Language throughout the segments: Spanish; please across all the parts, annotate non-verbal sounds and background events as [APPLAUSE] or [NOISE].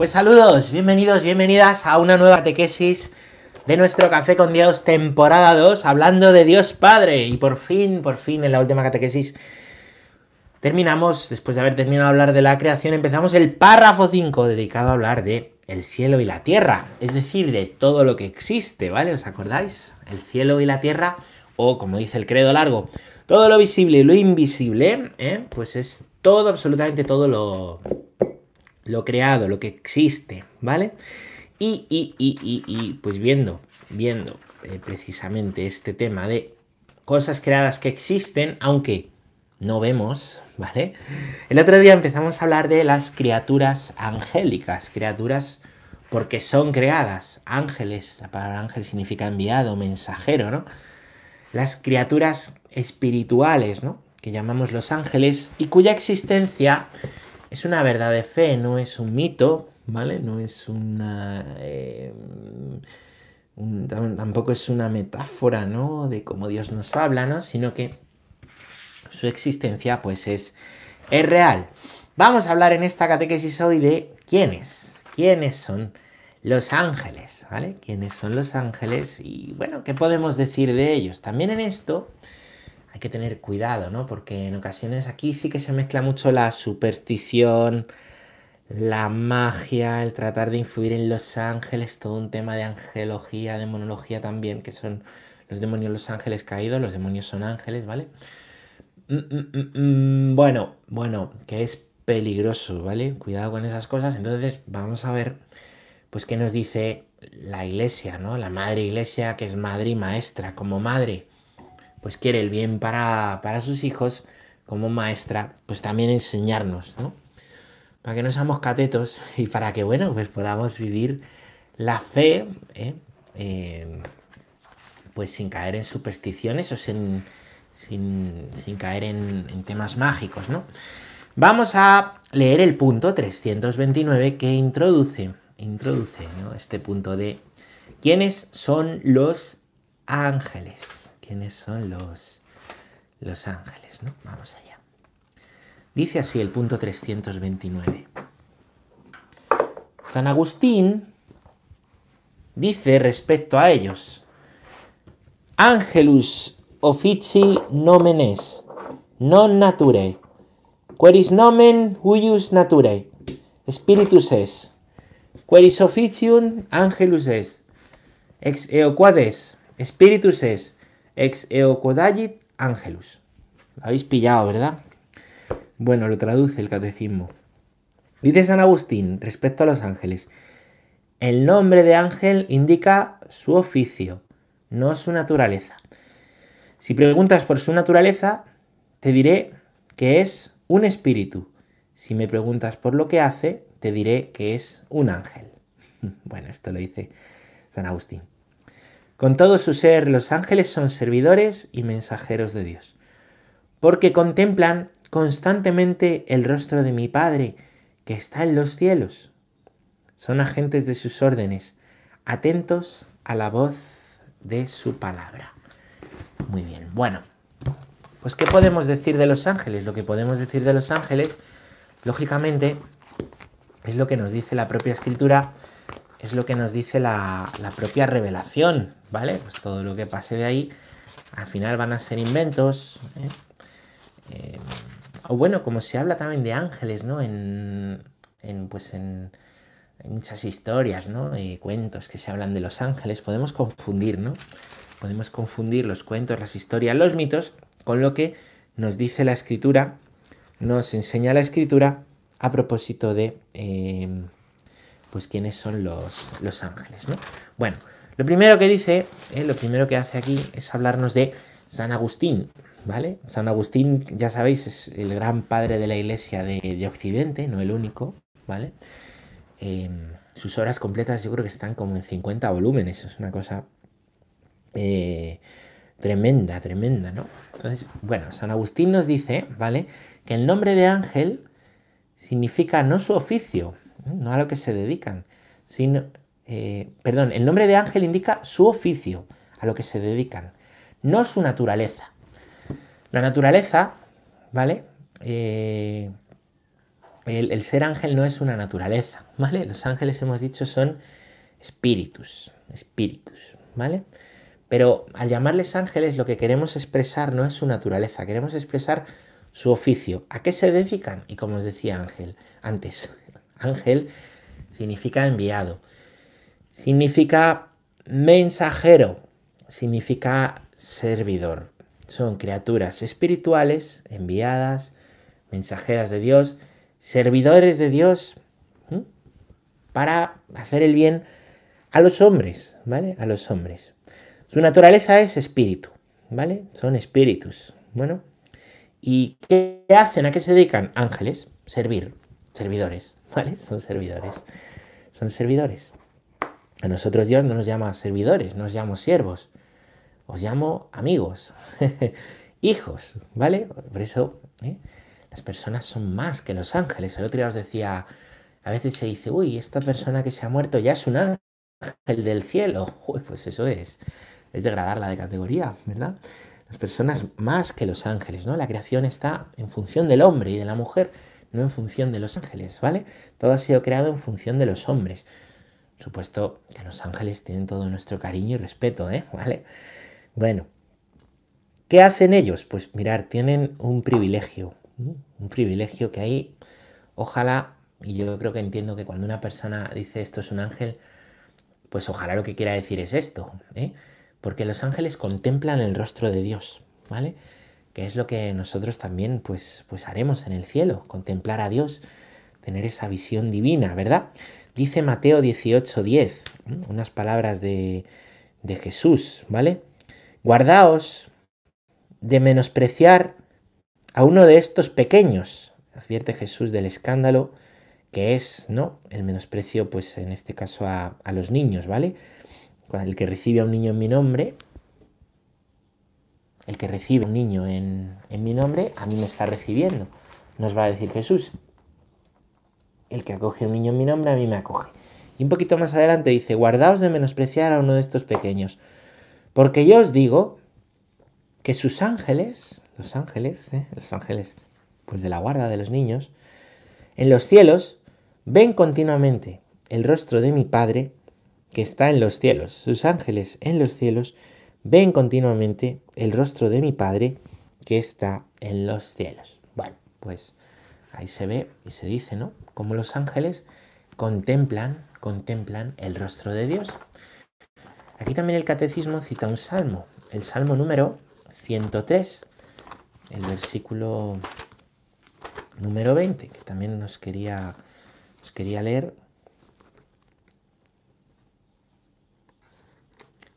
Pues saludos, bienvenidos, bienvenidas a una nueva tequesis de nuestro Café con Dios, temporada 2, hablando de Dios Padre. Y por fin, por fin, en la última catequesis terminamos, después de haber terminado de hablar de la creación, empezamos el párrafo 5, dedicado a hablar de el cielo y la tierra, es decir, de todo lo que existe, ¿vale? ¿Os acordáis? El cielo y la tierra, o como dice el credo largo, todo lo visible y lo invisible, ¿eh? pues es todo, absolutamente todo lo, lo creado, lo que existe, ¿vale? Y, y, y, y pues viendo, viendo eh, precisamente este tema de cosas creadas que existen, aunque no vemos, ¿vale? El otro día empezamos a hablar de las criaturas angélicas, criaturas porque son creadas, ángeles, la palabra ángel significa enviado, mensajero, ¿no? Las criaturas espirituales, ¿no? Que llamamos los ángeles y cuya existencia es una verdad de fe, no es un mito, ¿vale? No es una... Eh, tampoco es una metáfora, ¿no? De cómo Dios nos habla, ¿no? Sino que su existencia, pues, es, es real. Vamos a hablar en esta catequesis hoy de quiénes, quiénes son los ángeles, ¿vale? ¿Quiénes son los ángeles? Y bueno, ¿qué podemos decir de ellos? También en esto hay que tener cuidado, ¿no? Porque en ocasiones aquí sí que se mezcla mucho la superstición, la magia, el tratar de influir en los ángeles, todo un tema de angelología, demonología también, que son los demonios los ángeles caídos, los demonios son ángeles, ¿vale? Mm, mm, mm, bueno, bueno, que es peligroso, ¿vale? Cuidado con esas cosas. Entonces vamos a ver, pues, qué nos dice la iglesia, ¿no? La madre iglesia, que es madre y maestra, como madre pues quiere el bien para, sus hijos, como maestra, pues también enseñarnos, ¿no? Para que no seamos catetos y para que, bueno, pues podamos vivir la fe, ¿eh? pues sin caer en supersticiones o sin, sin, caer en, temas mágicos, ¿no? Vamos a leer el punto 329 que introduce, introduce este punto de quiénes son los ángeles quiénes son los, los ángeles, ¿no? Vamos allá. Dice así el punto 329. San Agustín dice respecto a ellos, Angelus offici nomen es, non nature, queris nomen huius nature, spiritus es, queris officium angelus es, ex eo quades, spiritus es, ex eocodagit angelus. Lo habéis pillado, ¿verdad? Bueno, lo traduce el catecismo. Dice San Agustín respecto a los ángeles. El nombre de ángel indica su oficio, no su naturaleza. Si preguntas por su naturaleza, te diré que es un espíritu. Si me preguntas por lo que hace, te diré que es un ángel. [LAUGHS] Bueno, esto lo dice San Agustín. Con todo su ser, los ángeles son servidores y mensajeros de Dios, porque contemplan constantemente el rostro de mi Padre, que está en los cielos. Son agentes de sus órdenes, atentos a la voz de su palabra. Muy bien, bueno, pues ¿qué podemos decir de los ángeles? Lo que podemos decir de los ángeles, lógicamente, es lo que nos dice la propia escritura es lo que nos dice la, propia revelación, ¿vale? Pues todo lo que pase de ahí, al final van a ser inventos. ¿eh? Eh, o bueno, como se habla también de ángeles, ¿no? En, pues en, muchas historias, ¿no? Cuentos que se hablan de los ángeles, podemos confundir, ¿no? Podemos confundir los cuentos, las historias, los mitos con lo que nos dice la escritura, nos enseña la escritura a propósito de... Pues quiénes son los, los ángeles, ¿no? Bueno, lo primero que dice, eh, lo primero que hace aquí es hablarnos de San Agustín, ¿vale? San Agustín, ya sabéis, es el gran padre de la iglesia de, Occidente, no el único, ¿vale? Em, sus obras completas yo creo que están como en 50 volúmenes, es una cosa eh, tremenda, tremenda, ¿no? Entonces, bueno, San Agustín nos dice, ¿vale? Que el nombre de ángel significa no su oficio, no a lo que se dedican, sino, eh, perdón, el nombre de ángel indica su oficio, a lo que se dedican, no su naturaleza. La naturaleza, ¿vale? Eh, el, ser ángel no es una naturaleza, ¿vale? Los ángeles hemos dicho son espíritus, espíritus, ¿vale? Pero al llamarles ángeles lo que queremos expresar no es su naturaleza, queremos expresar su oficio. ¿A qué se dedican? Y como os decía Ángel antes, ángel significa enviado, significa mensajero, significa servidor. Son criaturas espirituales enviadas, mensajeras de Dios, servidores de Dios para hacer el bien a los hombres, ¿vale? A los hombres. Su naturaleza es espíritu, ¿vale? Son espíritus. Bueno, ¿y qué hacen? ¿A qué se dedican? Ángeles, servir, servidores, ¿vale? Son servidores. Son servidores. A nosotros Dios no nos llama servidores, nos llama siervos. Os llamo amigos, [LAUGHS] hijos, ¿vale? Por eso ¿eh? las personas son más que los ángeles. El otro día os decía, a veces se dice, uy, esta persona que se ha muerto ya es un ángel del cielo. [LAUGHS] Pues eso es, es degradarla de categoría, ¿verdad? Las personas más que los ángeles, ¿no? La creación está en función del hombre y de la mujer, no en función de los ángeles, ¿vale? Todo ha sido creado en función de los hombres. Supuesto que los ángeles tienen todo nuestro cariño y respeto, ¿eh? ¿Vale? Bueno, ¿qué hacen ellos? Pues mirar, tienen un privilegio, un privilegio que ahí, ojalá, y yo creo que entiendo que cuando una persona dice esto es un ángel, pues ojalá lo que quiera decir es esto, ¿eh? porque los ángeles contemplan el rostro de Dios, ¿vale? Que es lo que nosotros también pues, pues haremos en el cielo, contemplar a Dios, tener esa visión divina, ¿verdad? Dice Mateo 18:10, unas palabras de, de Jesús, ¿vale? Guardaos de menospreciar a uno de estos pequeños, advierte Jesús del escándalo que es, ¿no? El menosprecio, pues en este caso a, a los niños, ¿vale? El que recibe a un niño en mi nombre, el que recibe un niño en, en mi nombre, a mí me está recibiendo, nos va a decir Jesús. El que acoge un niño en mi nombre, a mí me acoge. Y un poquito más adelante dice, guardaos de menospreciar a uno de estos pequeños, porque yo os digo que sus ángeles, los ángeles, ¿eh? los ángeles pues de la guarda de los niños, en los cielos ven continuamente el rostro de mi Padre que está en los cielos. Sus ángeles en los cielos ven continuamente el rostro de mi Padre que está en los cielos. Bueno, pues ahí se ve y se dice, ¿no? Como los ángeles contemplan, contemplan el rostro de Dios. Aquí también el catecismo cita un salmo, el salmo número 103, el versículo número 20, que también nos quería, nos quería leer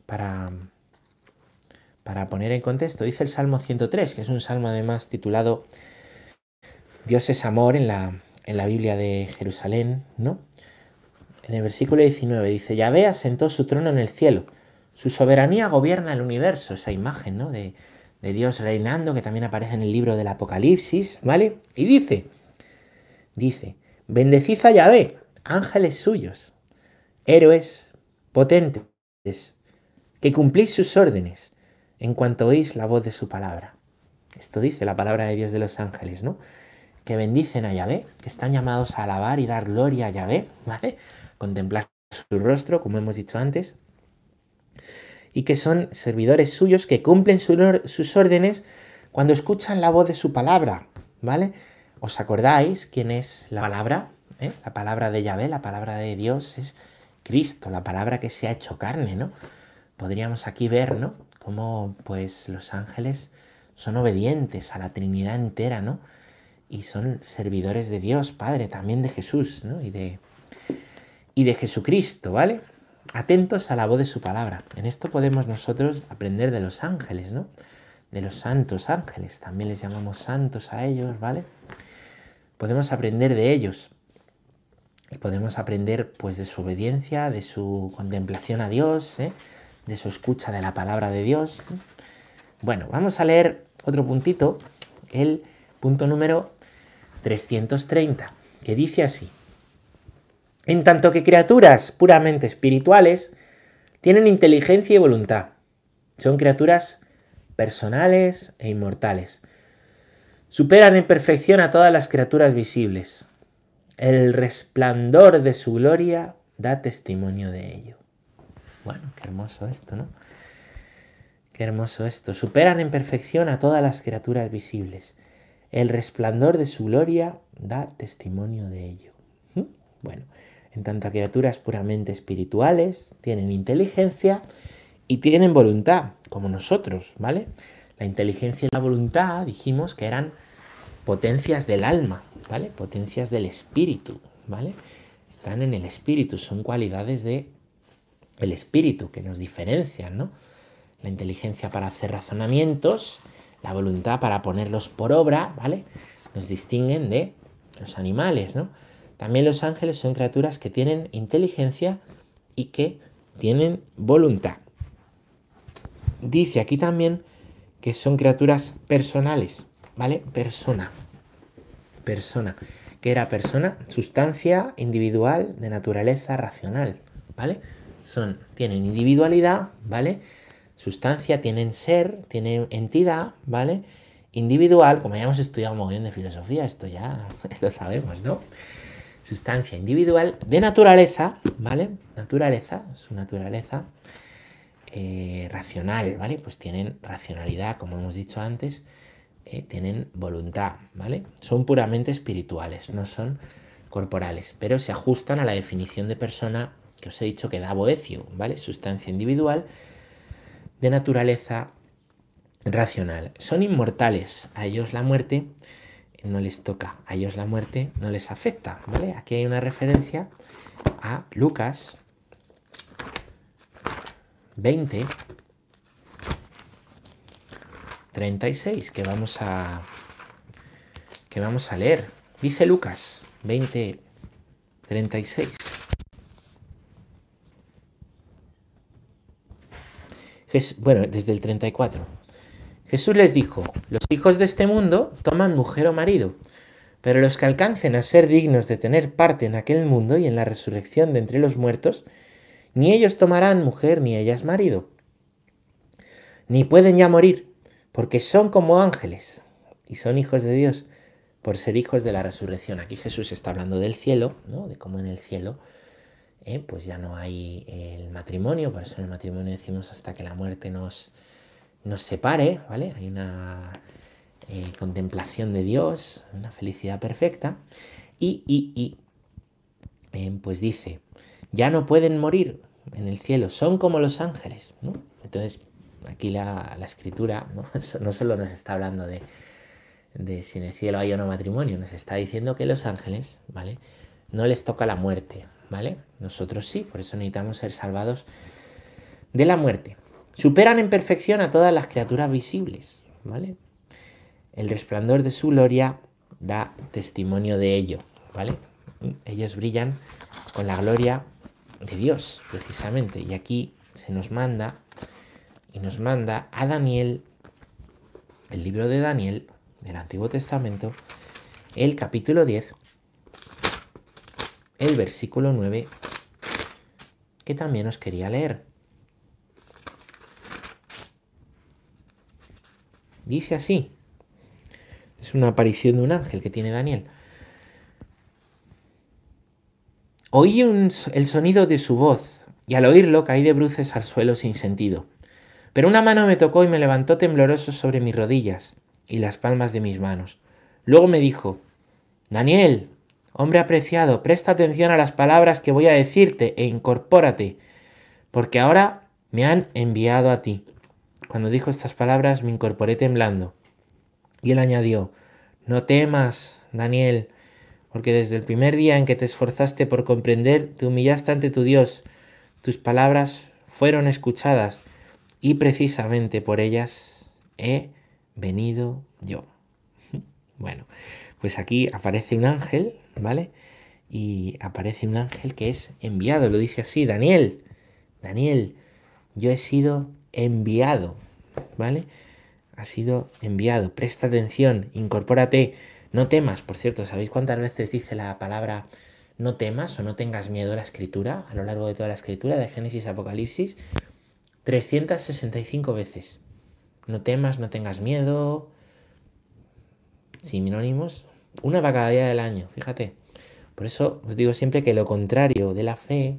para, para poner en contexto. Dice el Salmo 103, que es un salmo además titulado Dios es amor en la, en la Biblia de Jerusalén, ¿no? En el versículo 19 dice, Yahvé asentó su trono en el cielo, su soberanía gobierna el universo, esa imagen ¿no? de, de Dios reinando que también aparece en el libro del Apocalipsis, ¿vale? Y dice, dice, bendecid a Yahvé, ángeles suyos, héroes potentes, que cumplís sus órdenes en cuanto oís la voz de su palabra. Esto dice la palabra de Dios de los ángeles, ¿no? Que bendicen a Yahvé, que están llamados a alabar y dar gloria a Yahvé, ¿vale? contemplar su rostro, como hemos dicho antes, y que son servidores suyos que cumplen sus órdenes cuando escuchan la voz de su palabra, ¿vale? ¿Os acordáis quién es la palabra? ¿Eh? La palabra de Yahvé, la palabra de Dios es Cristo, la palabra que se ha hecho carne, ¿no? Podríamos aquí ver, ¿no? Cómo pues los ángeles son obedientes a la Trinidad entera, ¿no? Y son servidores de Dios, Padre, también de Jesús, ¿no? Y de, y de Jesucristo, ¿vale? Atentos a la voz de su palabra. En esto podemos nosotros aprender de los ángeles, ¿no? De los santos ángeles. También les llamamos santos a ellos, ¿vale? Podemos aprender de ellos. Y podemos aprender pues de su obediencia, de su contemplación a Dios, ¿eh? De su escucha de la palabra de Dios. Bueno, vamos a leer otro puntito, el punto número 330, que dice así. En tanto que criaturas puramente espirituales tienen inteligencia y voluntad. Son criaturas personales e inmortales. Superan en perfección a todas las criaturas visibles. el resplandor de su gloria da testimonio de ello. Bueno, qué hermoso esto, ¿no? Qué hermoso esto. Superan en perfección a todas las criaturas visibles. El resplandor de su gloria da testimonio de ello. ¿Mm? Bueno, en tanto a criaturas puramente espirituales, tienen inteligencia y tienen voluntad, como nosotros, ¿vale? La inteligencia y la voluntad dijimos que eran potencias del alma, ¿vale? Potencias del espíritu, ¿vale? Están en el espíritu, son cualidades de el espíritu que nos diferencian, ¿no? La inteligencia para hacer razonamientos, la voluntad para ponerlos por obra, ¿vale? Nos distinguen de los animales, ¿no? También los ángeles son criaturas que tienen inteligencia y que tienen voluntad. Dice aquí también que son criaturas personales, ¿vale? Persona. Persona. ¿Qué era persona? Sustancia individual de naturaleza racional, ¿vale? Son, tienen individualidad, ¿vale? Sustancia, tienen ser, tienen entidad, ¿vale? Individual, como ya hemos estudiado un montón de filosofía, esto ya [LAUGHS] lo sabemos, ¿no? Sustancia individual de naturaleza, ¿vale? Naturaleza, su naturaleza eh, racional, ¿vale? Pues tienen racionalidad, como hemos dicho antes, eh, tienen voluntad, ¿vale? Son puramente espirituales, no son corporales, pero se ajustan a la definición de persona que os he dicho que da Boecio, ¿vale? Sustancia individual de naturaleza racional. Son inmortales, a ellos la muerte no les toca, a ellos la muerte no les afecta, ¿vale? Aquí hay una referencia a Lucas 20 36 que vamos a que vamos a leer. Dice Lucas 20 36. Bueno, desde el 34. Jesús les dijo, los hijos de este mundo toman mujer o marido, pero los que alcancen a ser dignos de tener parte en aquel mundo y en la resurrección de entre los muertos, ni ellos tomarán mujer ni ellas marido, ni pueden ya morir, porque son como ángeles y son hijos de Dios por ser hijos de la resurrección. Aquí Jesús está hablando del cielo, ¿no? de cómo en el cielo eh, pues ya no hay el matrimonio, por eso en el matrimonio decimos hasta que la muerte nos, nos separe, ¿vale? Hay una eh, contemplación de Dios, una felicidad perfecta. Y, y, y eh, pues dice, ya no pueden morir en el cielo, son como los ángeles. Entonces, aquí la, escritura ¿no? [LAUGHS] no solo nos está hablando de, de si en el cielo hay o no matrimonio, nos está diciendo que los ángeles, ¿vale? No les toca la muerte, ¿vale? Nosotros sí, por eso necesitamos ser salvados de la muerte. Superan en perfección a todas las criaturas visibles, ¿vale? El resplandor de su gloria da testimonio de ello, ¿vale? Ellos brillan con la gloria de Dios, precisamente. Y aquí se nos manda y nos manda a Daniel, el libro de Daniel del Antiguo Testamento, el capítulo 10, el versículo 9, que también os quería leer. Dice así. Es una aparición de un ángel que tiene Daniel. Oí el sonido de su voz y al oírlo caí de bruces al suelo sin sentido. Pero una mano me tocó y me levantó tembloroso sobre mis rodillas y las palmas de mis manos. Luego me dijo, Daniel, hombre apreciado, presta atención a las palabras que voy a decirte e incorpórate, porque ahora me han enviado a ti. Cuando dijo estas palabras me incorporé temblando. Y él añadió, No temas, Daniel, porque desde el primer día en que te esforzaste por comprender, te humillaste ante tu Dios. Tus palabras fueron escuchadas y precisamente por ellas he venido yo. [LAUGHS] Bueno, pues aquí aparece un ángel, ¿vale? Y aparece un ángel que es enviado, lo dice así, Daniel, Daniel, yo he sido enviado, ¿vale? Ha sido enviado, presta atención, incorpórate, no temas, por cierto, ¿sabéis cuántas veces dice la palabra no temas o no tengas miedo a la escritura a lo largo de toda la escritura de Génesis Apocalipsis? 365 veces. No temas, no tengas miedo. Sinónimos. Una para cada día del año, fíjate. Por eso os digo siempre que lo contrario de la fe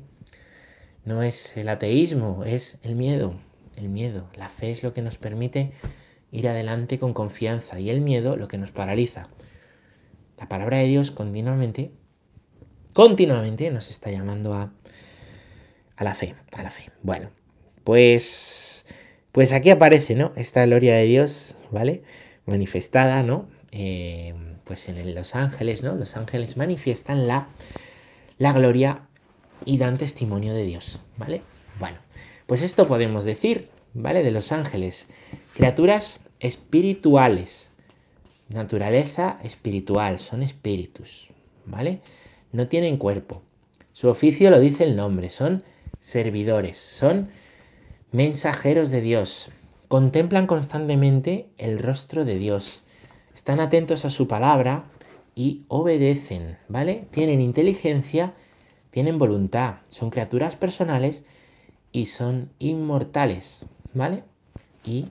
no es el ateísmo, es el miedo. El miedo. La fe es lo que nos permite ir adelante con confianza y el miedo lo que nos paraliza. La palabra de Dios continuamente, continuamente nos está llamando a, a la fe, a la fe. Bueno, pues, pues aquí aparece, ¿no? Esta gloria de Dios, ¿vale? Manifestada, ¿no? Eh, pues en los ángeles, ¿no? Los ángeles manifiestan la, la gloria y dan testimonio de Dios, ¿vale? Bueno, pues esto podemos decir, ¿vale? De los ángeles, criaturas espirituales, naturaleza espiritual, son espíritus, ¿vale? No tienen cuerpo. Su oficio lo dice el nombre, son servidores, son mensajeros de Dios, contemplan constantemente el rostro de Dios, están atentos a su palabra y obedecen, ¿vale? Tienen inteligencia, tienen voluntad, son criaturas personales y son inmortales, ¿vale? Y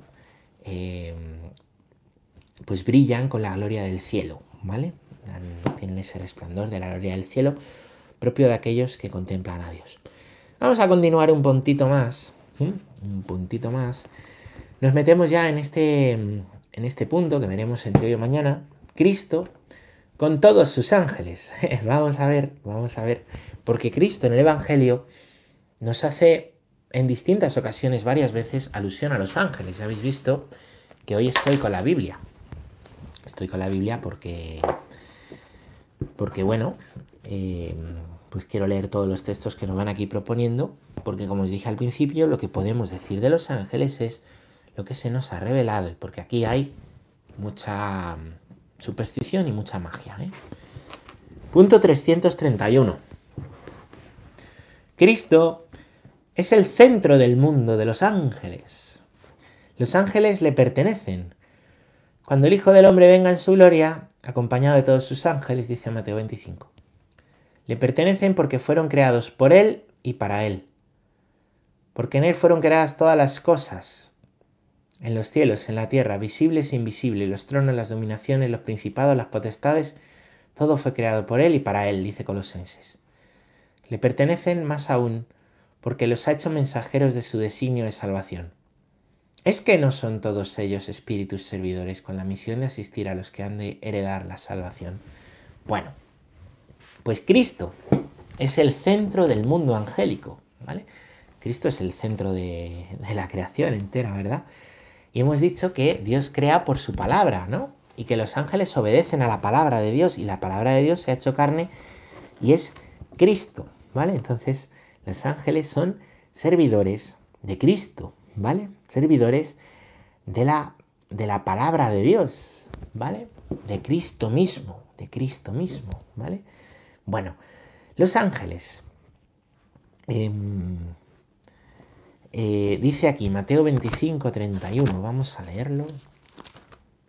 em, pues brillan con la gloria del cielo, ¿vale? Tienen ese resplandor de la gloria del cielo propio de aquellos que contemplan a Dios. Vamos a continuar un puntito más, un puntito más. Nos metemos ya en este en este punto que veremos entre hoy y mañana, Cristo con todos sus ángeles. [LAUGHS] vamos a ver, vamos a ver, porque Cristo en el Evangelio nos hace en distintas ocasiones, varias veces, alusión a los ángeles. Ya habéis visto que hoy estoy con la Biblia. Estoy con la Biblia porque, porque bueno, eh, pues quiero leer todos los textos que nos van aquí proponiendo, porque como os dije al principio, lo que podemos decir de los ángeles es lo que se nos ha revelado, porque aquí hay mucha mm, superstición y mucha magia. ¿eh? Punto 331. Cristo es el centro del mundo de los ángeles. Los ángeles le pertenecen. Cuando el Hijo del Hombre venga en su gloria, acompañado de todos sus ángeles, dice Mateo 25. Le pertenecen porque fueron creados por Él y para Él. Porque en Él fueron creadas todas las cosas, en los cielos, en la tierra, visibles e invisibles, los tronos, las dominaciones, los principados, las potestades, todo fue creado por Él y para Él, dice Colosenses. Le pertenecen más aún porque los ha hecho mensajeros de su designio de salvación. ¿Es que no son todos ellos espíritus servidores con la misión de asistir a los que han de heredar la salvación? Bueno, pues Cristo es el centro del mundo angélico, ¿vale? Cristo es el centro de, de la creación entera, ¿verdad? Y hemos dicho que Dios crea por su palabra, ¿no? Y que los ángeles obedecen a la palabra de Dios y la palabra de Dios se ha hecho carne y es Cristo, ¿vale? Entonces, los ángeles son servidores de Cristo, ¿vale? Servidores de la, de la palabra de Dios, ¿vale? De Cristo mismo, de Cristo mismo, ¿vale? Bueno, los ángeles. Em, eh, dice aquí Mateo 25, 31. Vamos a leerlo.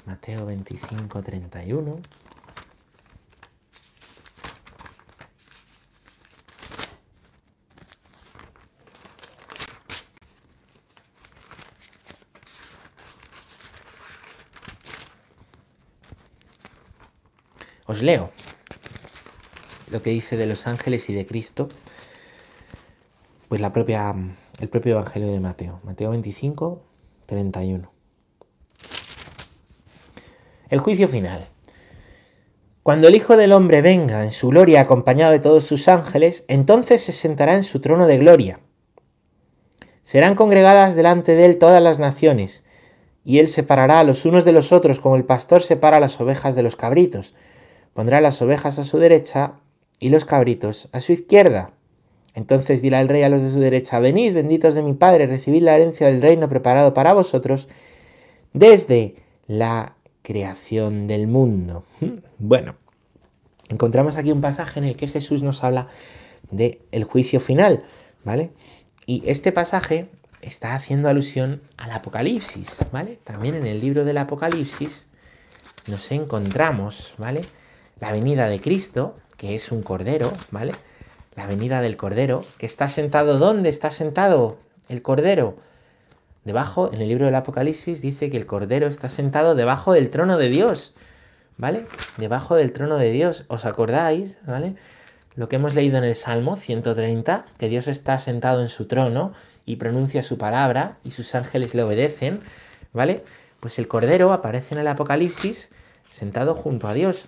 Mateo 25, 31. Os leo lo que dice de los ángeles y de Cristo, pues la propia el propio Evangelio de Mateo, Mateo 25, 31. El juicio final. Cuando el Hijo del Hombre venga en su gloria acompañado de todos sus ángeles, entonces se sentará en su trono de gloria. Serán congregadas delante de él todas las naciones, y él separará a los unos de los otros como el pastor separa las ovejas de los cabritos. Pondrá las ovejas a su derecha y los cabritos a su izquierda. Entonces dirá el rey a los de su derecha, venid, benditos de mi Padre, recibid la herencia del reino preparado para vosotros desde la creación del mundo. [LAUGHS] Bueno, encontramos aquí un pasaje en el que Jesús nos habla del el juicio final, ¿vale? Y este pasaje está haciendo alusión al Apocalipsis, ¿vale? También en el libro del Apocalipsis nos encontramos, ¿vale? La venida de Cristo, que es un cordero, ¿vale? La venida del Cordero, que está sentado, ¿dónde está sentado el Cordero? Debajo, en el libro del Apocalipsis, dice que el Cordero está sentado debajo del trono de Dios, ¿vale? Debajo del trono de Dios, ¿os acordáis? ¿Vale? lo que hemos leído en el Salmo 130, que Dios está sentado en su trono y pronuncia su palabra y sus ángeles le obedecen, ¿vale? Pues el Cordero aparece en el Apocalipsis sentado junto a Dios.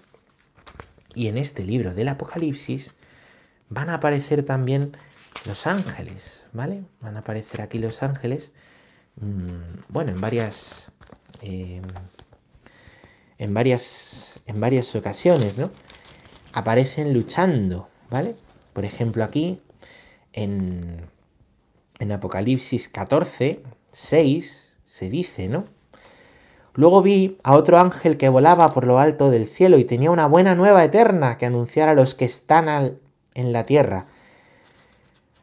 Y en este libro del Apocalipsis van a aparecer también los ángeles, ¿vale? Van a aparecer aquí los ángeles, mm, bueno, en varias, em, en varias, en varias ocasiones, ¿no? Aparecen luchando, ¿vale? Por ejemplo, aquí en, en Apocalipsis 14, 6, se dice, ¿no? Luego vi a otro ángel que volaba por lo alto del cielo y tenía una buena nueva eterna que anunciar a los que están en la tierra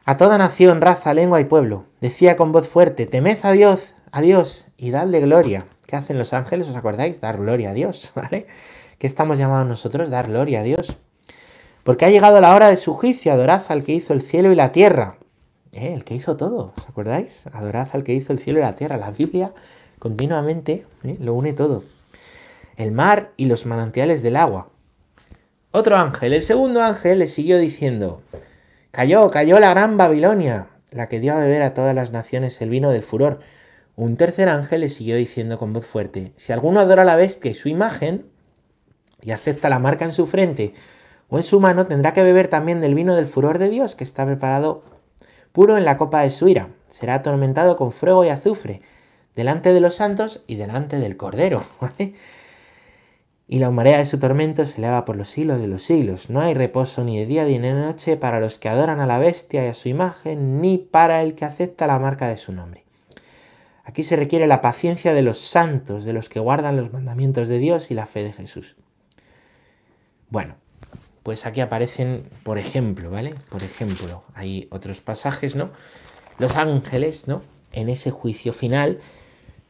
a toda nación, raza, lengua y pueblo. Decía con voz fuerte, temed a Dios, a Dios y dadle gloria. ¿Qué hacen los ángeles? ¿Os acordáis? Dar gloria a Dios, [LAUGHS] ¿vale? ¿Qué estamos llamados nosotros? Dar gloria a Dios. Porque ha llegado la hora de su juicio, adorad al que hizo el cielo y la tierra. ¿Eh? El que hizo todo, ¿os acordáis? Adorad al que hizo el cielo y la tierra. La Biblia continuamente ¿eh? lo une todo. El mar y los manantiales del agua. Otro ángel, el segundo ángel, le siguió diciendo, Cayó, cayó la gran Babilonia, la que dio a beber a todas las naciones el vino del furor. Un tercer ángel le siguió diciendo con voz fuerte, si alguno adora a la bestia y su imagen, y acepta la marca en su frente o en su mano, tendrá que beber también del vino del furor de Dios, que está preparado puro en la copa de su ira. Será atormentado con fuego y azufre, delante de los santos y delante del Cordero. [LAUGHS] y la humareda de su tormento se eleva por los siglos de los siglos. No hay reposo ni de día ni de noche para los que adoran a la bestia y a su imagen, ni para el que acepta la marca de su nombre. Aquí se requiere la paciencia de los santos, de los que guardan los mandamientos de Dios y la fe de Jesús. Bueno, pues aquí aparecen, por ejemplo, ¿vale? Por ejemplo, hay otros pasajes, ¿no? Los ángeles, ¿no? En ese juicio final,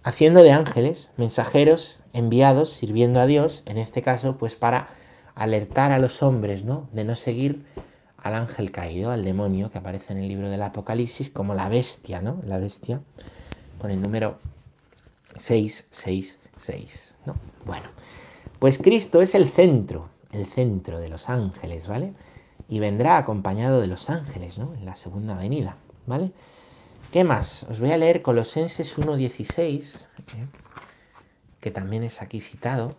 haciendo de ángeles mensajeros enviados sirviendo a Dios, en este caso, pues para alertar a los hombres, ¿no? De no seguir al ángel caído, al demonio que aparece en el libro del Apocalipsis como la bestia, ¿no? La bestia, con el número 666, ¿no? Bueno, pues Cristo es el centro, el centro de los ángeles, ¿vale? Y vendrá acompañado de los ángeles, ¿no? En la segunda venida, ¿vale? ¿Qué más? Os voy a leer Colosenses 1.16 que también es aquí citado,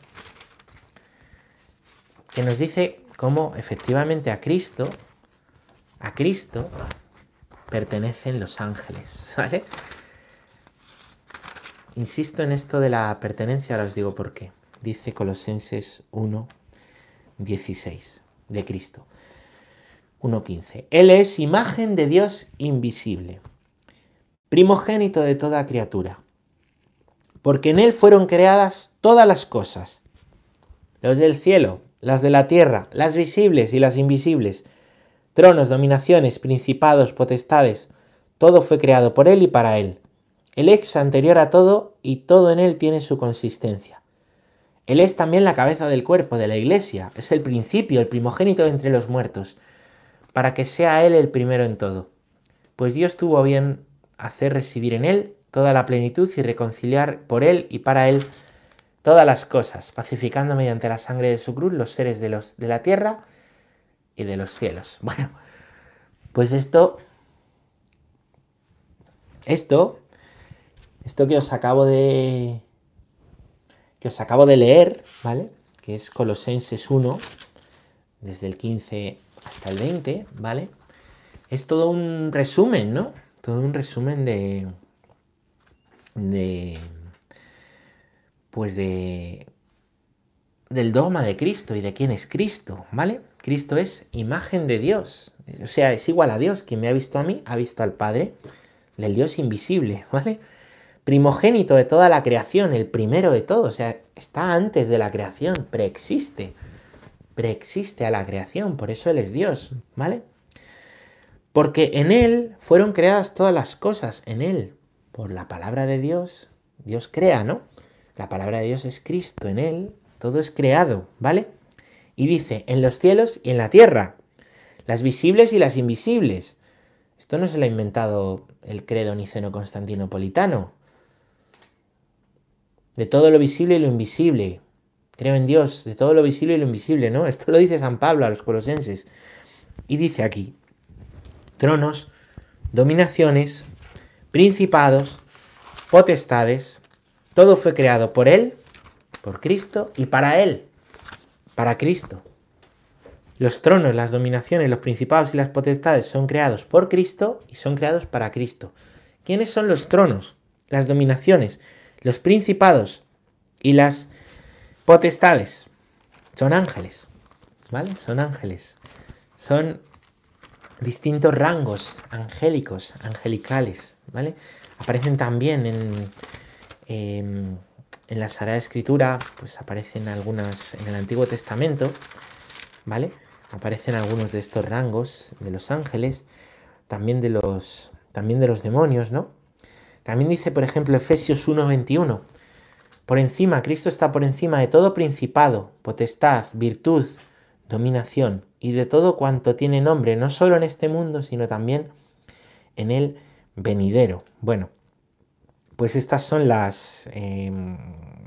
que nos dice cómo efectivamente a Cristo, a Cristo pertenecen los ángeles. [LAUGHS] Insisto en esto de la pertenencia, ahora os digo por qué. Dice Colosenses 1, 16 de Cristo. 1.15. Él es imagen de Dios invisible, primogénito de toda criatura porque en Él fueron creadas todas las cosas, los del cielo, las de la tierra, las visibles y las invisibles, tronos, dominaciones, principados, potestades, todo fue creado por Él y para Él. Él es anterior a todo y todo en Él tiene su consistencia. Él es también la cabeza del cuerpo de la iglesia, es el principio, el primogénito entre los muertos, para que sea Él el primero en todo. Pues Dios tuvo bien hacer residir en Él toda la plenitud y reconciliar por Él y para Él todas las cosas, pacificando mediante la sangre de su cruz los seres de, los, de la tierra y de los cielos. [LAUGHS] Bueno, pues esto, esto, esto que os acabo de, que os acabo de leer, ¿vale? Que es Colosenses 1, desde el 15 hasta el 20, ¿vale? Es todo un resumen, ¿no? Todo un resumen de, de pues de del dogma de Cristo y de quién es Cristo, ¿vale? Cristo es imagen de Dios, o sea, es igual a Dios. Quien me ha visto a mí, ha visto al Padre, del Dios invisible, [LAUGHS] ¿vale? Primogénito de toda la creación, el primero de todo, o sea, está antes de la creación, preexiste, preexiste a la creación, por eso Él es Dios, ¿vale? Porque en Él fueron creadas todas las cosas, en Él, por la palabra de Dios, Dios crea, ¿no? La palabra de Dios es Cristo, en Él todo es creado, ¿vale? Y dice, en los cielos y en la tierra, las visibles y las invisibles. Esto no se lo ha inventado el credo niceno constantinopolitano. De todo lo visible y lo invisible. Creo en Dios, de todo lo visible y lo invisible, ¿no? [LAUGHS] Esto lo dice San Pablo a los colosenses. Y dice aquí, tronos, dominaciones, principados, potestades, todo fue creado por Él, por Cristo y para Él, para Cristo. Los tronos, las dominaciones, los principados y las potestades son creados por Cristo y son creados para Cristo. ¿Quiénes son los tronos, las dominaciones, los principados y las potestades? Son ángeles, ¿vale? Son ángeles. Son distintos rangos angélicos, angelicales, ¿vale? Aparecen también en, em, en la Sagrada Escritura, pues aparecen algunas en el Antiguo Testamento, ¿vale? Aparecen algunos de estos rangos de los ángeles, también de los, también de los demonios, ¿no? También dice, por ejemplo, Efesios 1:21, por encima, Cristo está por encima de todo principado, potestad, virtud, dominación y de todo cuanto tiene nombre, no solo en este mundo, sino también en el venidero. Bueno, pues estas son las, em,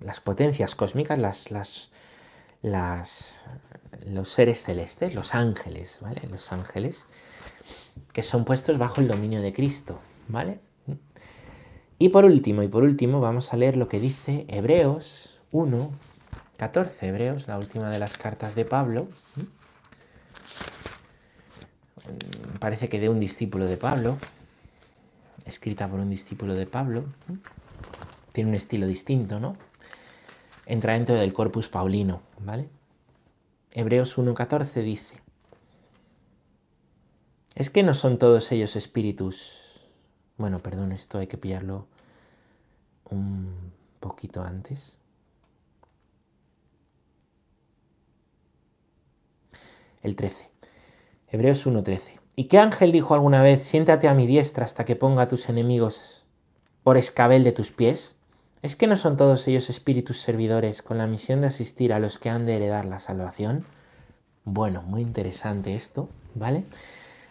las potencias cósmicas, las, las, los seres celestes, los ángeles, ¿vale? Los ángeles que son puestos bajo el dominio de Cristo, ¿vale? Y por último, y por último, vamos a leer lo que dice Hebreos 1, 14, Hebreos, la última de las cartas de Pablo. Parece que de un discípulo de Pablo, escrita por un discípulo de Pablo. Tiene un estilo distinto, ¿no? Entra dentro del corpus paulino, ¿vale? Hebreos 1.14 dice, es que no son todos ellos espíritus. Bueno, perdón, esto hay que pillarlo un poquito antes. El 13. Hebreos 1.13. ¿Y qué ángel dijo alguna vez, siéntate a mi diestra hasta que ponga a tus enemigos por escabel de tus pies? ¿Es que no son todos ellos espíritus servidores con la misión de asistir a los que han de heredar la salvación? Bueno, muy interesante esto, ¿vale?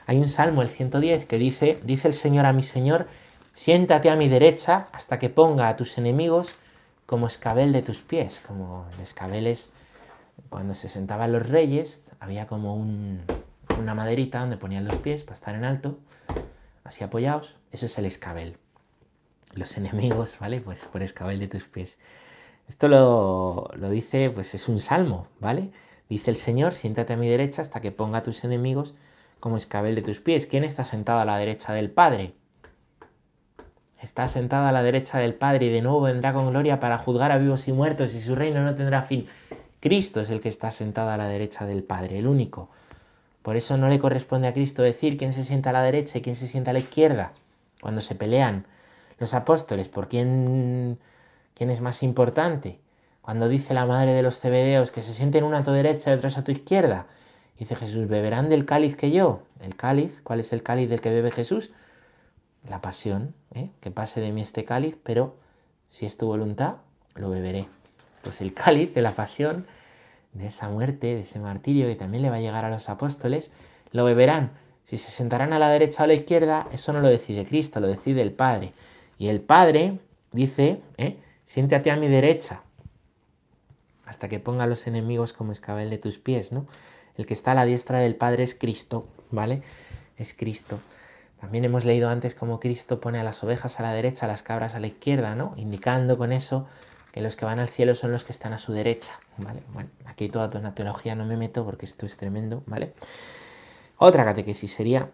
Hay un salmo, el 110, que dice, dice el Señor a mi Señor, siéntate a mi derecha hasta que ponga a tus enemigos como escabel de tus pies, como el escabel es cuando se sentaban los reyes, había como una maderita donde ponían los pies para estar en alto, así apoyados, eso es el escabel los enemigos, ¿vale? Pues por escabel de tus pies. Esto lo, dice, pues es un salmo, ¿vale? Dice el Señor, siéntate a mi derecha hasta que ponga a tus enemigos como escabel de tus pies. ¿Quién está sentado a la derecha del Padre? Está sentado a la derecha del Padre y de nuevo vendrá con gloria para juzgar a vivos y muertos y su reino no tendrá fin. Cristo es el que está sentado a la derecha del Padre, el único. Por eso no le corresponde a Cristo decir quién se sienta a la derecha y quién se sienta a la izquierda. Cuando se pelean, los apóstoles, ¿por quién, quién es más importante? Cuando dice la madre de los cebedeos que se sienten una a tu derecha y otros a tu izquierda, dice Jesús, ¿beberán del cáliz que yo? ¿El cáliz? ¿Cuál es el cáliz del que bebe Jesús? La pasión, ¿eh? que pase de mí este cáliz, pero si es tu voluntad, lo beberé. Pues el cáliz de la pasión, de esa muerte, de ese martirio que también le va a llegar a los apóstoles, lo beberán. Si se sentarán a la derecha o a la izquierda, eso no lo decide Cristo, lo decide el Padre. Y el Padre dice, ¿eh? siéntate a mi derecha hasta que ponga a los enemigos como escabel de tus pies, ¿no? El que está a la diestra del Padre es Cristo, ¿vale? Es Cristo. También hemos leído antes cómo Cristo pone a las ovejas a la derecha, a las cabras a la izquierda, ¿no? Indicando con eso que los que van al cielo son los que están a su derecha, ¿vale? Bueno, aquí toda una teología no me meto porque esto es tremendo, ¿vale? Otra catequesis sería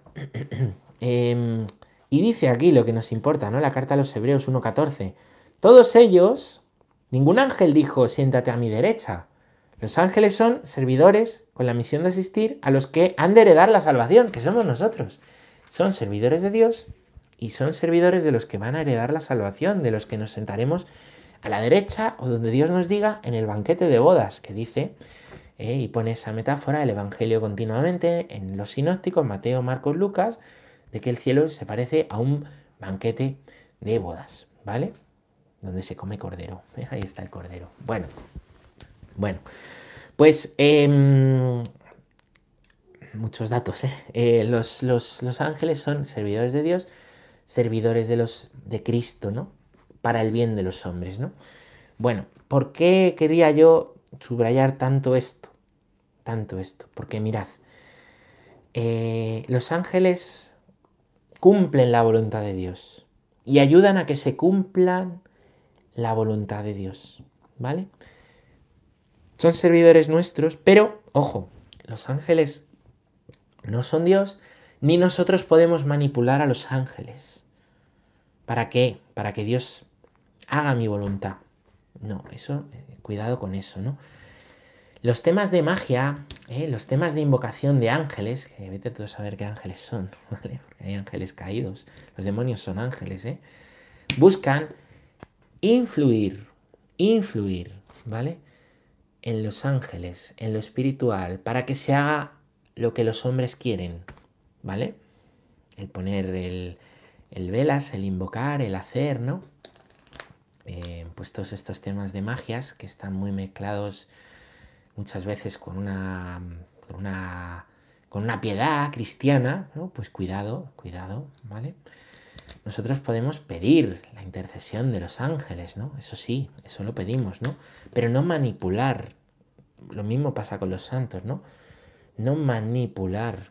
eh, [CLEARS THROAT] y dice aquí lo que nos importa, ¿no? La carta a los Hebreos 1.14. Todos ellos, ningún ángel dijo, siéntate a mi derecha. Los ángeles son servidores con la misión de asistir a los que han de heredar la salvación, que somos nosotros. Son servidores de Dios y son servidores de los que van a heredar la salvación, de los que nos sentaremos a la derecha o donde Dios nos diga en el banquete de bodas, que dice, eh, y pone esa metáfora, el Evangelio continuamente en los sinópticos, Mateo, Marcos, Lucas, de que el cielo se parece a un banquete de bodas, ¿vale? Donde se come cordero. [LAUGHS] Ahí está el cordero. Bueno, bueno, pues em, muchos datos. ¿eh? eh los, los, ángeles son servidores de Dios, servidores de los de Cristo, ¿no? Para el bien de los hombres, ¿no? Bueno, ¿por qué quería yo subrayar tanto esto? Tanto esto. Porque mirad, eh, los ángeles cumplen la voluntad de Dios y ayudan a que se cumplan la voluntad de Dios, ¿vale? Son servidores nuestros, pero, ojo, los ángeles no son Dios, ni nosotros podemos manipular a los ángeles. ¿Para qué? Para que Dios haga mi voluntad. No, eso, eh, cuidado con eso, ¿no? Los temas de magia, eh, los temas de invocación de ángeles, que vete todo a saber qué ángeles son, [LAUGHS] ¿vale? Porque hay ángeles caídos, los demonios son ángeles, ¿eh? Buscan influir, influir, ¿vale? En los ángeles, en lo espiritual, para que se haga lo que los hombres quieren, ¿vale? El poner el, velas, el invocar, el hacer, ¿no? Eh, pues todos estos temas de magias que están muy mezclados muchas veces con una, con una, con una piedad cristiana, ¿no? Pues cuidado, cuidado, ¿vale? Nosotros podemos pedir la intercesión de los ángeles, ¿no? Eso sí, eso lo pedimos, ¿no? Pero no manipular. Lo mismo pasa con los santos, ¿no? No manipular,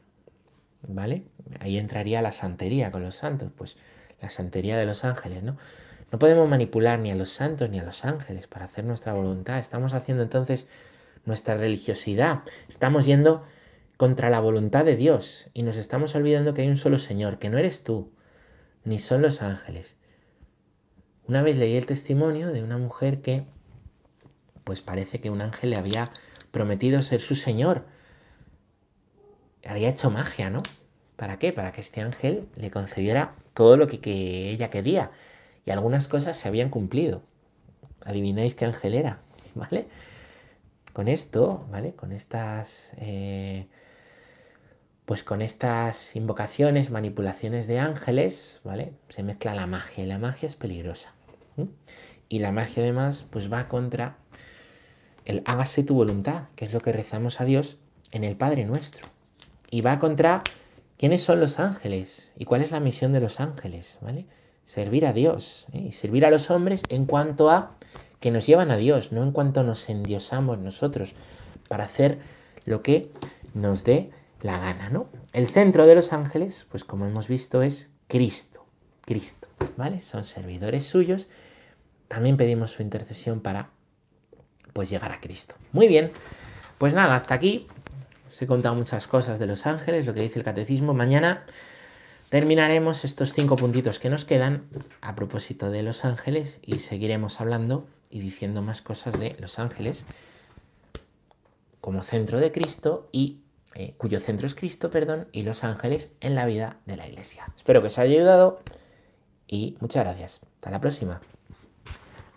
¿vale? Ahí entraría la santería con los santos, pues la santería de los ángeles, ¿no? No podemos manipular ni a los santos ni a los ángeles para hacer nuestra voluntad. Estamos haciendo entonces nuestra religiosidad. Estamos yendo contra la voluntad de Dios y nos estamos olvidando que hay un solo Señor, que no eres tú, ni son los ángeles. Una vez leí el testimonio de una mujer que, pues parece que un ángel le había prometido ser su señor. Había hecho magia, ¿no? ¿Para qué? Para que este ángel le concediera todo lo que, ella quería. Y algunas cosas se habían cumplido. Adivináis qué ángel era, [LAUGHS] ¿vale? Con esto, ¿vale? Con estas... Eh, pues con estas invocaciones, manipulaciones de ángeles, ¿vale? Se mezcla la magia y la magia es peligrosa. Y la magia además pues va contra el hágase tu voluntad, que es lo que rezamos a Dios en el Padre nuestro. Y va contra quiénes son los ángeles y cuál es la misión de los ángeles, ¿vale? Servir a Dios ¿eh? y servir a los hombres en cuanto a que nos llevan a Dios, no en cuanto nos endiosamos nosotros para hacer lo que nos dé la gana, ¿no? El centro de los ángeles, pues como hemos visto, es Cristo. Cristo, ¿vale? Son servidores suyos. También pedimos su intercesión para, pues, llegar a Cristo. Muy bien, pues nada, hasta aquí. Os he contado muchas cosas de los ángeles, lo que dice el catecismo. Mañana terminaremos estos cinco puntitos que nos quedan a propósito de los ángeles y seguiremos hablando y diciendo más cosas de los ángeles como centro de Cristo y eh, cuyo centro es Cristo, perdón, y los ángeles en la vida de la iglesia. Espero que os haya ayudado y muchas gracias. Hasta la próxima.